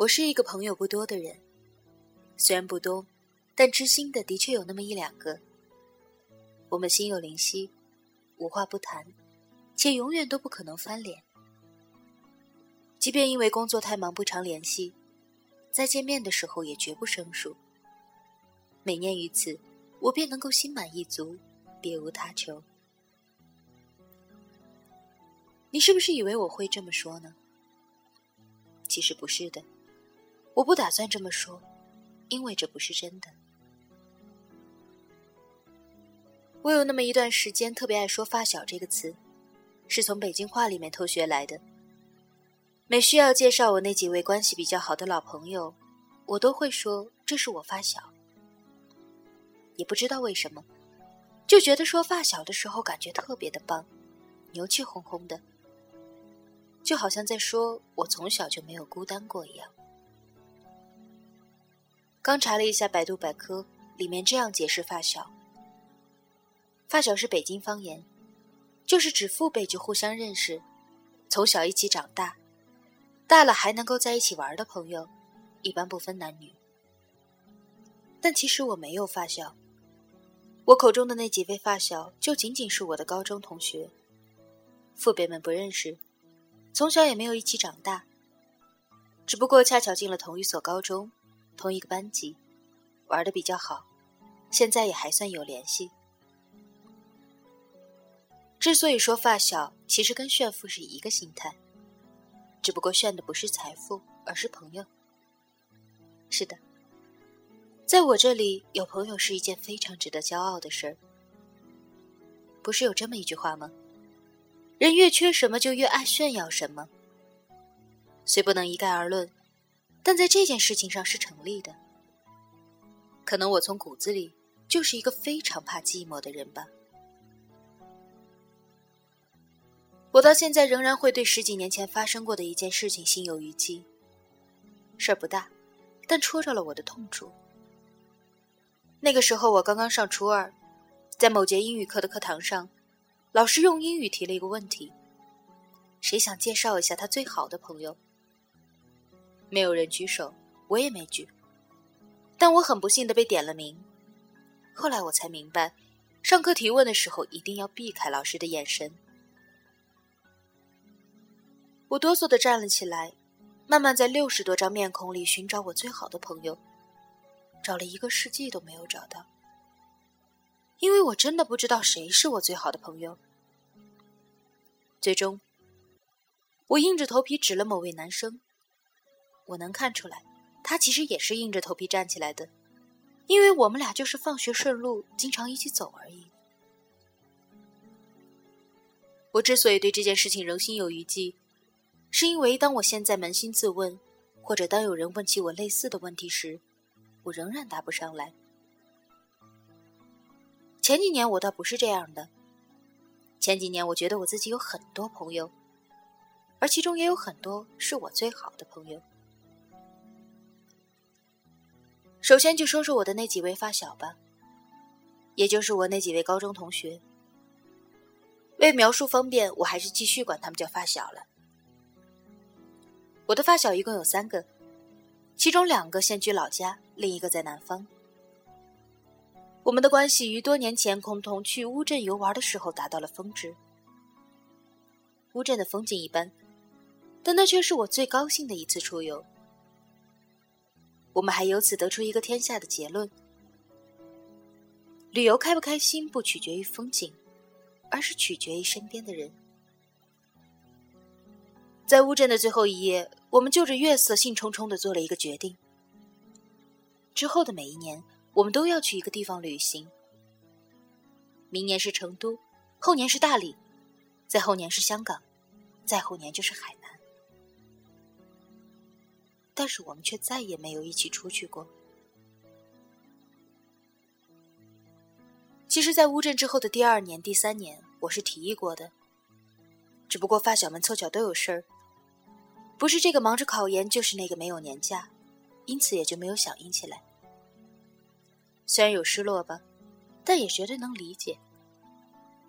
我是一个朋友不多的人，虽然不多，但知心的的确有那么一两个。我们心有灵犀，无话不谈，且永远都不可能翻脸。即便因为工作太忙不常联系，在见面的时候也绝不生疏。每念于此，我便能够心满意足，别无他求。你是不是以为我会这么说呢？其实不是的，我不打算这么说，因为这不是真的。我有那么一段时间特别爱说“发小”这个词，是从北京话里面偷学来的。每需要介绍我那几位关系比较好的老朋友，我都会说这是我发小。也不知道为什么，就觉得说发小的时候感觉特别的棒，牛气哄哄的，就好像在说我从小就没有孤单过一样。刚查了一下百度百科，里面这样解释发小：发小是北京方言，就是指父辈就互相认识，从小一起长大。大了还能够在一起玩的朋友，一般不分男女。但其实我没有发小，我口中的那几位发小就仅仅是我的高中同学。父辈们不认识，从小也没有一起长大，只不过恰巧进了同一所高中，同一个班级，玩的比较好，现在也还算有联系。之所以说发小，其实跟炫富是一个心态。只不过炫的不是财富，而是朋友。是的，在我这里有朋友是一件非常值得骄傲的事儿。不是有这么一句话吗？人越缺什么，就越爱炫耀什么。虽不能一概而论，但在这件事情上是成立的。可能我从骨子里就是一个非常怕寂寞的人吧。我到现在仍然会对十几年前发生过的一件事情心有余悸。事儿不大，但戳着了我的痛处。那个时候我刚刚上初二，在某节英语课的课堂上，老师用英语提了一个问题：谁想介绍一下他最好的朋友？没有人举手，我也没举，但我很不幸的被点了名。后来我才明白，上课提问的时候一定要避开老师的眼神。我哆嗦的站了起来，慢慢在六十多张面孔里寻找我最好的朋友，找了一个世纪都没有找到，因为我真的不知道谁是我最好的朋友。最终，我硬着头皮指了某位男生，我能看出来，他其实也是硬着头皮站起来的，因为我们俩就是放学顺路，经常一起走而已。我之所以对这件事情仍心有余悸。是因为当我现在扪心自问，或者当有人问起我类似的问题时，我仍然答不上来。前几年我倒不是这样的，前几年我觉得我自己有很多朋友，而其中也有很多是我最好的朋友。首先就说说我的那几位发小吧，也就是我那几位高中同学。为描述方便，我还是继续管他们叫发小了。我的发小一共有三个，其中两个现居老家，另一个在南方。我们的关系于多年前共同去乌镇游玩的时候达到了峰值。乌镇的风景一般，但那却是我最高兴的一次出游。我们还由此得出一个天下的结论：旅游开不开心不取决于风景，而是取决于身边的人。在乌镇的最后一夜。我们就着月色，兴冲冲的做了一个决定。之后的每一年，我们都要去一个地方旅行。明年是成都，后年是大理，再后年是香港，再后年就是海南。但是我们却再也没有一起出去过。其实，在乌镇之后的第二年、第三年，我是提议过的，只不过发小们凑巧都有事儿。不是这个忙着考研，就是那个没有年假，因此也就没有响应起来。虽然有失落吧，但也绝对能理解。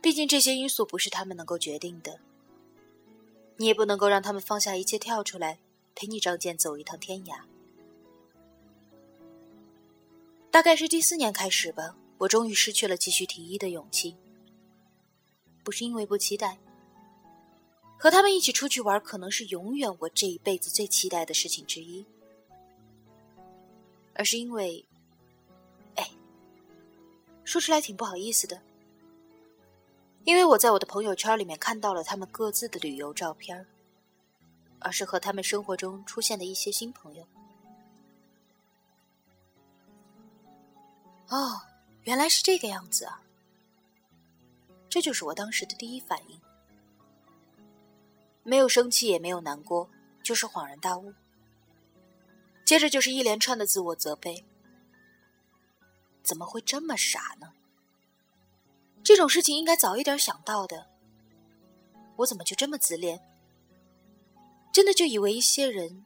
毕竟这些因素不是他们能够决定的，你也不能够让他们放下一切跳出来，陪你仗剑走一趟天涯。大概是第四年开始吧，我终于失去了继续提议的勇气。不是因为不期待，和他们一起出去玩可能是永远我这一辈子最期待的事情之一，而是因为，哎，说出来挺不好意思的，因为我在我的朋友圈里面看到了他们各自的旅游照片，而是和他们生活中出现的一些新朋友。哦，原来是这个样子啊！这就是我当时的第一反应，没有生气，也没有难过，就是恍然大悟。接着就是一连串的自我责备：怎么会这么傻呢？这种事情应该早一点想到的，我怎么就这么自恋？真的就以为一些人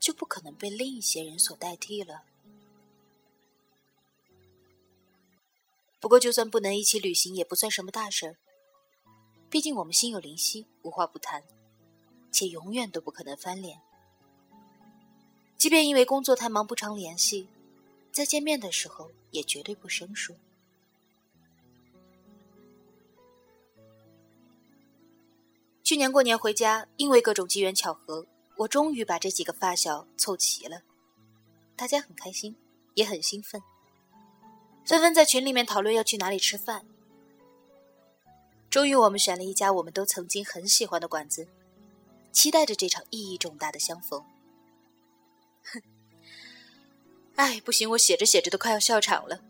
就不可能被另一些人所代替了？不过，就算不能一起旅行，也不算什么大事儿。毕竟我们心有灵犀，无话不谈，且永远都不可能翻脸。即便因为工作太忙不常联系，在见面的时候也绝对不生疏。去年过年回家，因为各种机缘巧合，我终于把这几个发小凑齐了，大家很开心，也很兴奋。纷纷在群里面讨论要去哪里吃饭。终于，我们选了一家我们都曾经很喜欢的馆子，期待着这场意义重大的相逢。哼，哎，不行，我写着写着都快要笑场了，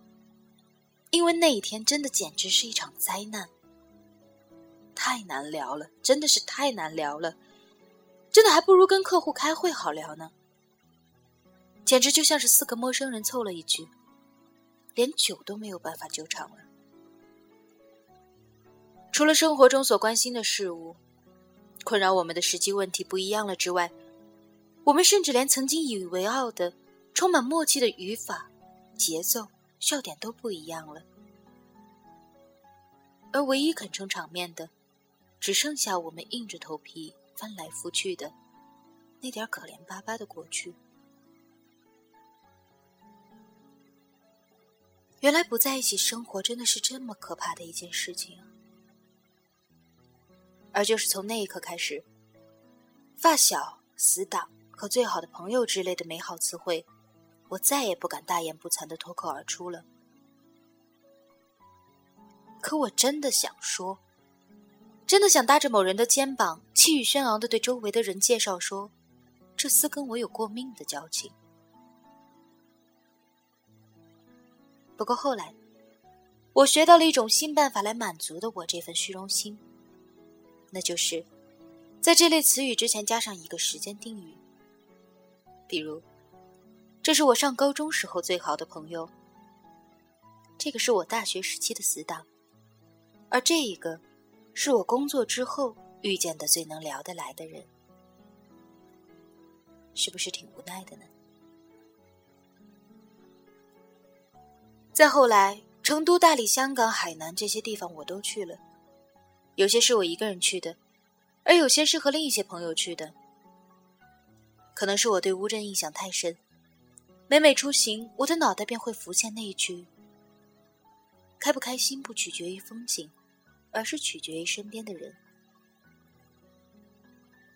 因为那一天真的简直是一场灾难，太难聊了，真的是太难聊了，真的还不如跟客户开会好聊呢，简直就像是四个陌生人凑了一句。连酒都没有办法救场了。除了生活中所关心的事物，困扰我们的实际问题不一样了之外，我们甚至连曾经引以为傲的、充满默契的语法、节奏、笑点都不一样了。而唯一肯撑场面的，只剩下我们硬着头皮翻来覆去的那点可怜巴巴的过去。原来不在一起生活真的是这么可怕的一件事情啊！而就是从那一刻开始，发小、死党和最好的朋友之类的美好词汇，我再也不敢大言不惭的脱口而出了。可我真的想说，真的想搭着某人的肩膀，气宇轩昂的对周围的人介绍说，这厮跟我有过命的交情。不过后来，我学到了一种新办法来满足的我这份虚荣心，那就是在这类词语之前加上一个时间定语。比如，这是我上高中时候最好的朋友，这个是我大学时期的死党，而这一个是我工作之后遇见的最能聊得来的人，是不是挺无奈的呢？再后来，成都、大理、香港、海南这些地方我都去了，有些是我一个人去的，而有些是和另一些朋友去的。可能是我对乌镇印象太深，每每出行，我的脑袋便会浮现那一句：“开不开心不取决于风景，而是取决于身边的人。”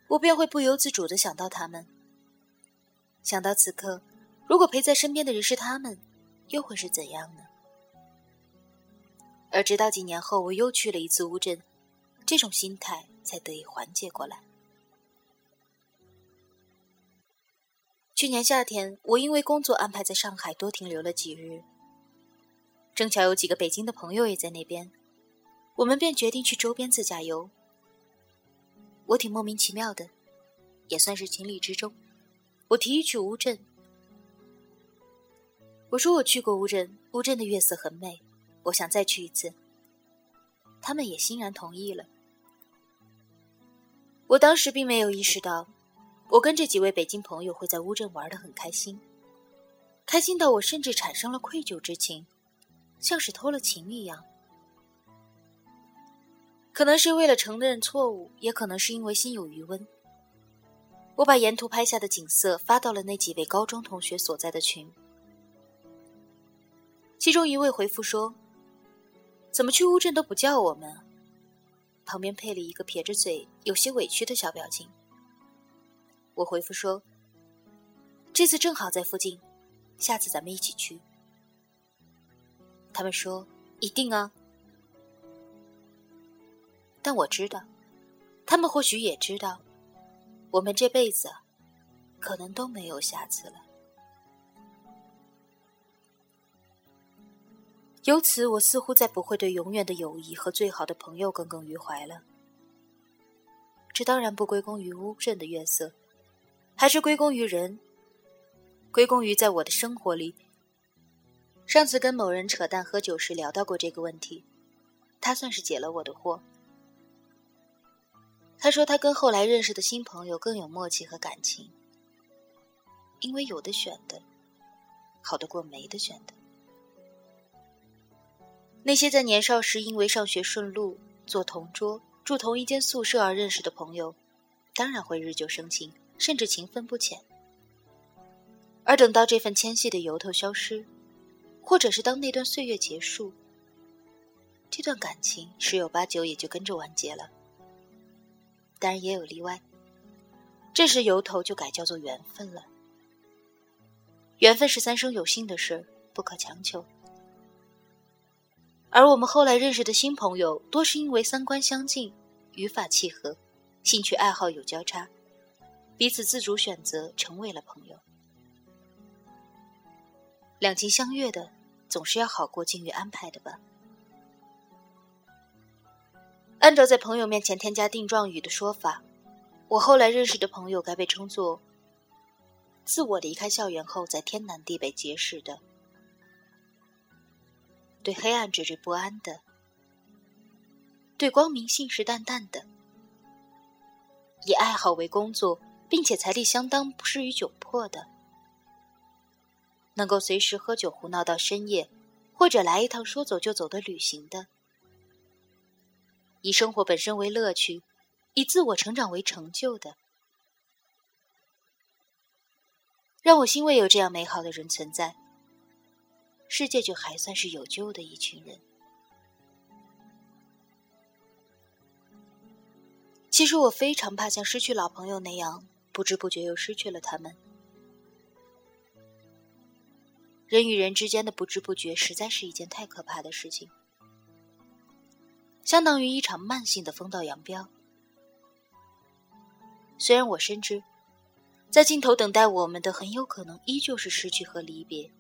我便会不由自主的想到他们，想到此刻，如果陪在身边的人是他们。又会是怎样呢？而直到几年后，我又去了一次乌镇，这种心态才得以缓解过来。去年夏天，我因为工作安排在上海多停留了几日，正巧有几个北京的朋友也在那边，我们便决定去周边自驾游。我挺莫名其妙的，也算是情理之中，我提议去乌镇。我说我去过乌镇，乌镇的月色很美，我想再去一次。他们也欣然同意了。我当时并没有意识到，我跟这几位北京朋友会在乌镇玩的很开心，开心到我甚至产生了愧疚之情，像是偷了情一样。可能是为了承认错误，也可能是因为心有余温。我把沿途拍下的景色发到了那几位高中同学所在的群，其中一位回复说：“怎么去乌镇都不叫我们？”旁边配了一个撇着嘴、有些委屈的小表情。我回复说：“这次正好在附近，下次咱们一起去。”他们说：“一定啊。”但我知道，他们或许也知道。我们这辈子，可能都没有下次了。由此，我似乎再不会对永远的友谊和最好的朋友耿耿于怀了。这当然不归功于乌镇的月色，还是归功于人，归功于在我的生活里。上次跟某人扯淡喝酒时聊到过这个问题，他算是解了我的惑。他说：“他跟后来认识的新朋友更有默契和感情，因为有的选的，好得过没得选的。那些在年少时因为上学顺路、坐同桌、住同一间宿舍而认识的朋友，当然会日久生情，甚至情分不浅。而等到这份牵系的由头消失，或者是当那段岁月结束，这段感情十有八九也就跟着完结了。”当然也有例外，这时由头就改叫做缘分了。缘分是三生有幸的事，不可强求。而我们后来认识的新朋友，多是因为三观相近、语法契合、兴趣爱好有交叉，彼此自主选择，成为了朋友。两情相悦的，总是要好过境遇安排的吧。按照在朋友面前添加定状语的说法，我后来认识的朋友该被称作“自我离开校园后在天南地北结识的，对黑暗惴惴不安的，对光明信誓旦旦的，以爱好为工作并且财力相当不适于窘迫的，能够随时喝酒胡闹到深夜，或者来一趟说走就走的旅行的。”以生活本身为乐趣，以自我成长为成就的，让我欣慰有这样美好的人存在，世界就还算是有救的一群人。其实我非常怕像失去老朋友那样，不知不觉又失去了他们。人与人之间的不知不觉，实在是一件太可怕的事情。相当于一场慢性的风道扬镳。虽然我深知，在尽头等待我们的很有可能依旧是失去和离别，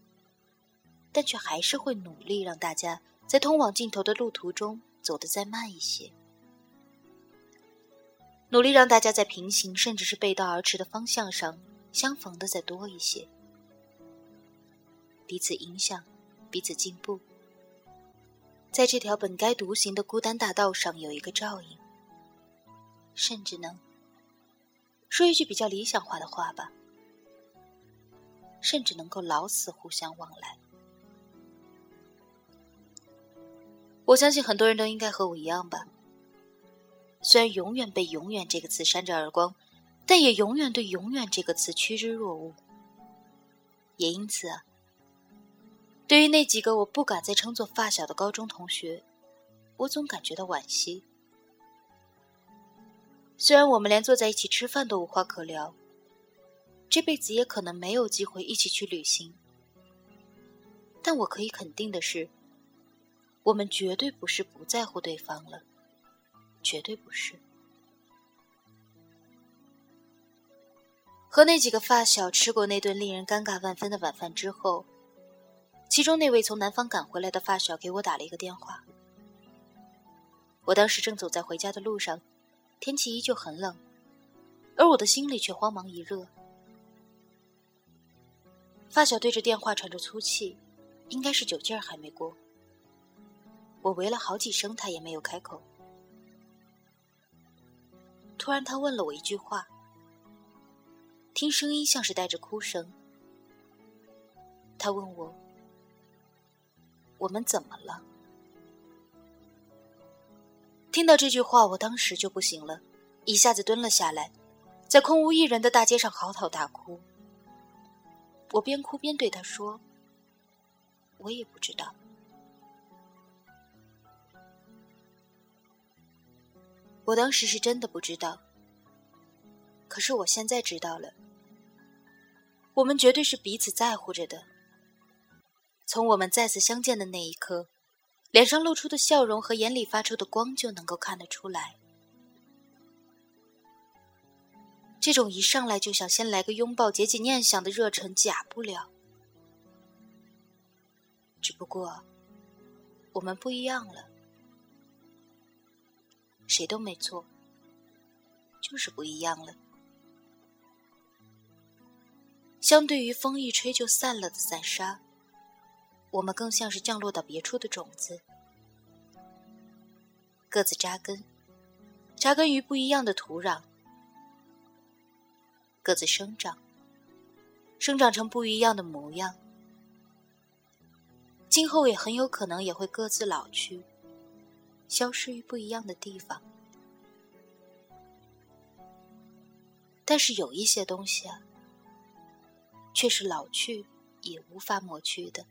但却还是会努力让大家在通往尽头的路途中走得再慢一些，努力让大家在平行甚至是背道而驰的方向上相逢的再多一些，彼此影响，彼此进步。在这条本该独行的孤单大道上有一个照应，甚至能说一句比较理想化的话吧，甚至能够老死互相往来。我相信很多人都应该和我一样吧，虽然永远被“永远”这个词扇着耳光，但也永远对“永远”这个词趋之若鹜。也因此啊。对于那几个我不敢再称作发小的高中同学，我总感觉到惋惜。虽然我们连坐在一起吃饭都无话可聊，这辈子也可能没有机会一起去旅行，但我可以肯定的是，我们绝对不是不在乎对方了，绝对不是。和那几个发小吃过那顿令人尴尬万分的晚饭之后。其中那位从南方赶回来的发小给我打了一个电话。我当时正走在回家的路上，天气依旧很冷，而我的心里却慌忙一热。发小对着电话喘着粗气，应该是酒劲儿还没过。我喂了好几声，他也没有开口。突然，他问了我一句话，听声音像是带着哭声。他问我。我们怎么了？听到这句话，我当时就不行了，一下子蹲了下来，在空无一人的大街上嚎啕大哭。我边哭边对他说：“我也不知道。”我当时是真的不知道，可是我现在知道了。我们绝对是彼此在乎着的。从我们再次相见的那一刻，脸上露出的笑容和眼里发出的光就能够看得出来。这种一上来就想先来个拥抱、解解念想的热忱，假不了。只不过，我们不一样了。谁都没错，就是不一样了。相对于风一吹就散了的散沙，我们更像是降落到别处的种子，各自扎根，扎根于不一样的土壤。各自生长，生长成不一样的模样。今后也很有可能也会各自老去，消失于不一样的地方。但是有一些东西啊，却是老去也无法抹去的。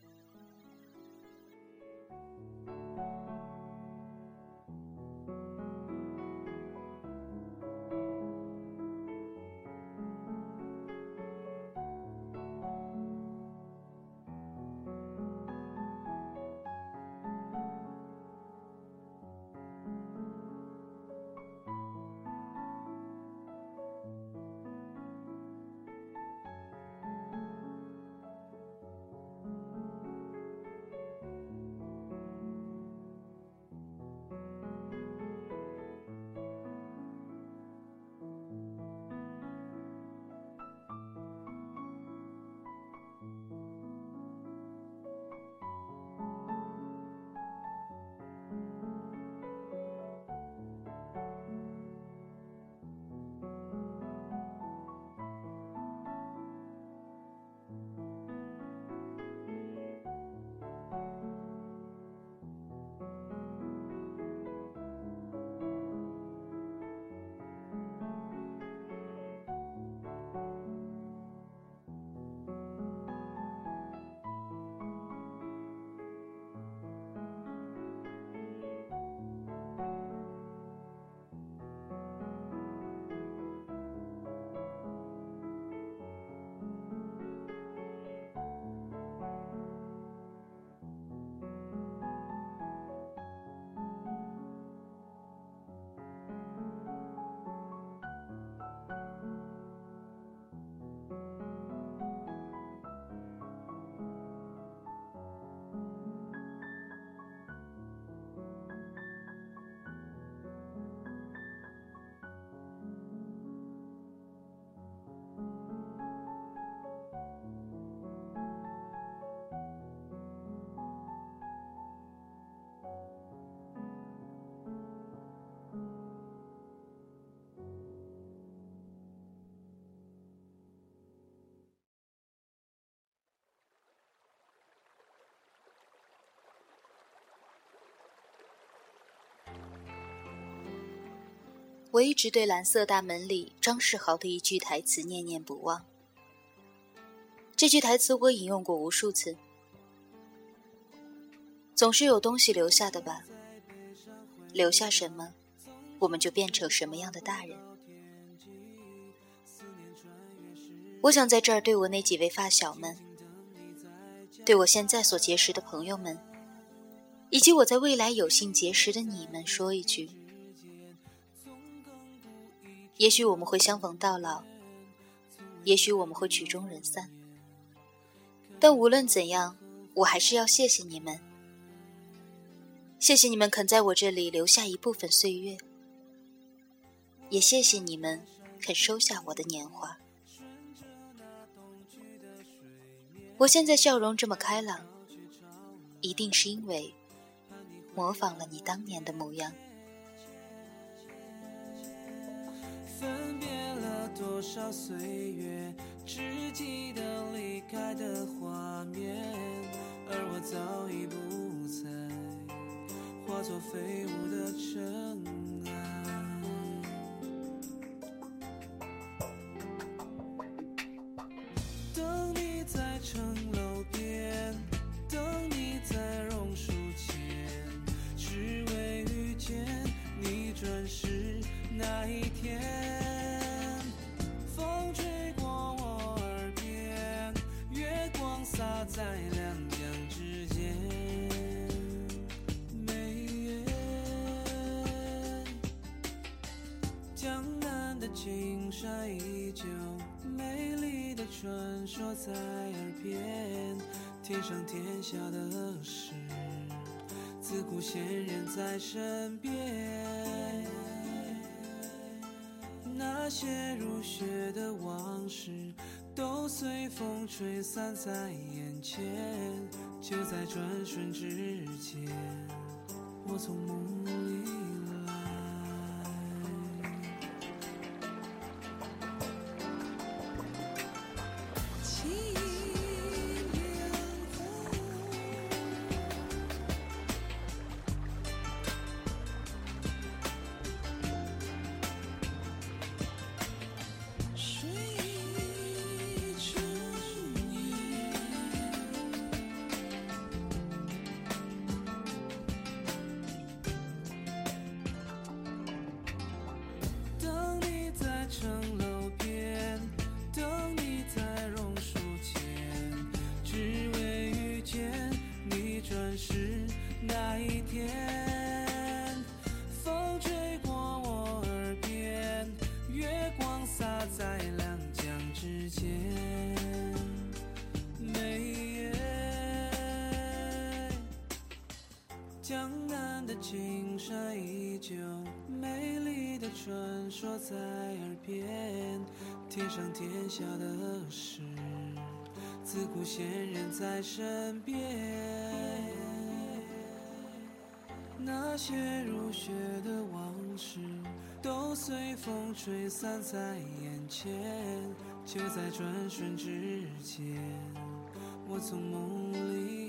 我一直对蓝色大门里张世豪的一句台词念念不忘。这句台词我引用过无数次。总是有东西留下的吧？留下什么，我们就变成什么样的大人。我想在这儿对我那几位发小们，对我现在所结识的朋友们，以及我在未来有幸结识的你们说一句。也许我们会相逢到老，也许我们会曲终人散，但无论怎样，我还是要谢谢你们，谢谢你们肯在我这里留下一部分岁月，也谢谢你们肯收下我的年华。我现在笑容这么开朗，一定是因为模仿了你当年的模样。分别了多少岁月，只记得离开的画面，而我早已不在，化作飞舞的尘山依旧美丽的传说在耳边天上天下的事自古仙人在身边那些如雪的往事都随风吹散在眼前就在转瞬之间。我从梦里青山依旧，美丽的传说在耳边。天上天下的事，自古仙人在身边。那些如雪的往事，都随风吹散在眼前。就在转瞬之间，我从梦里。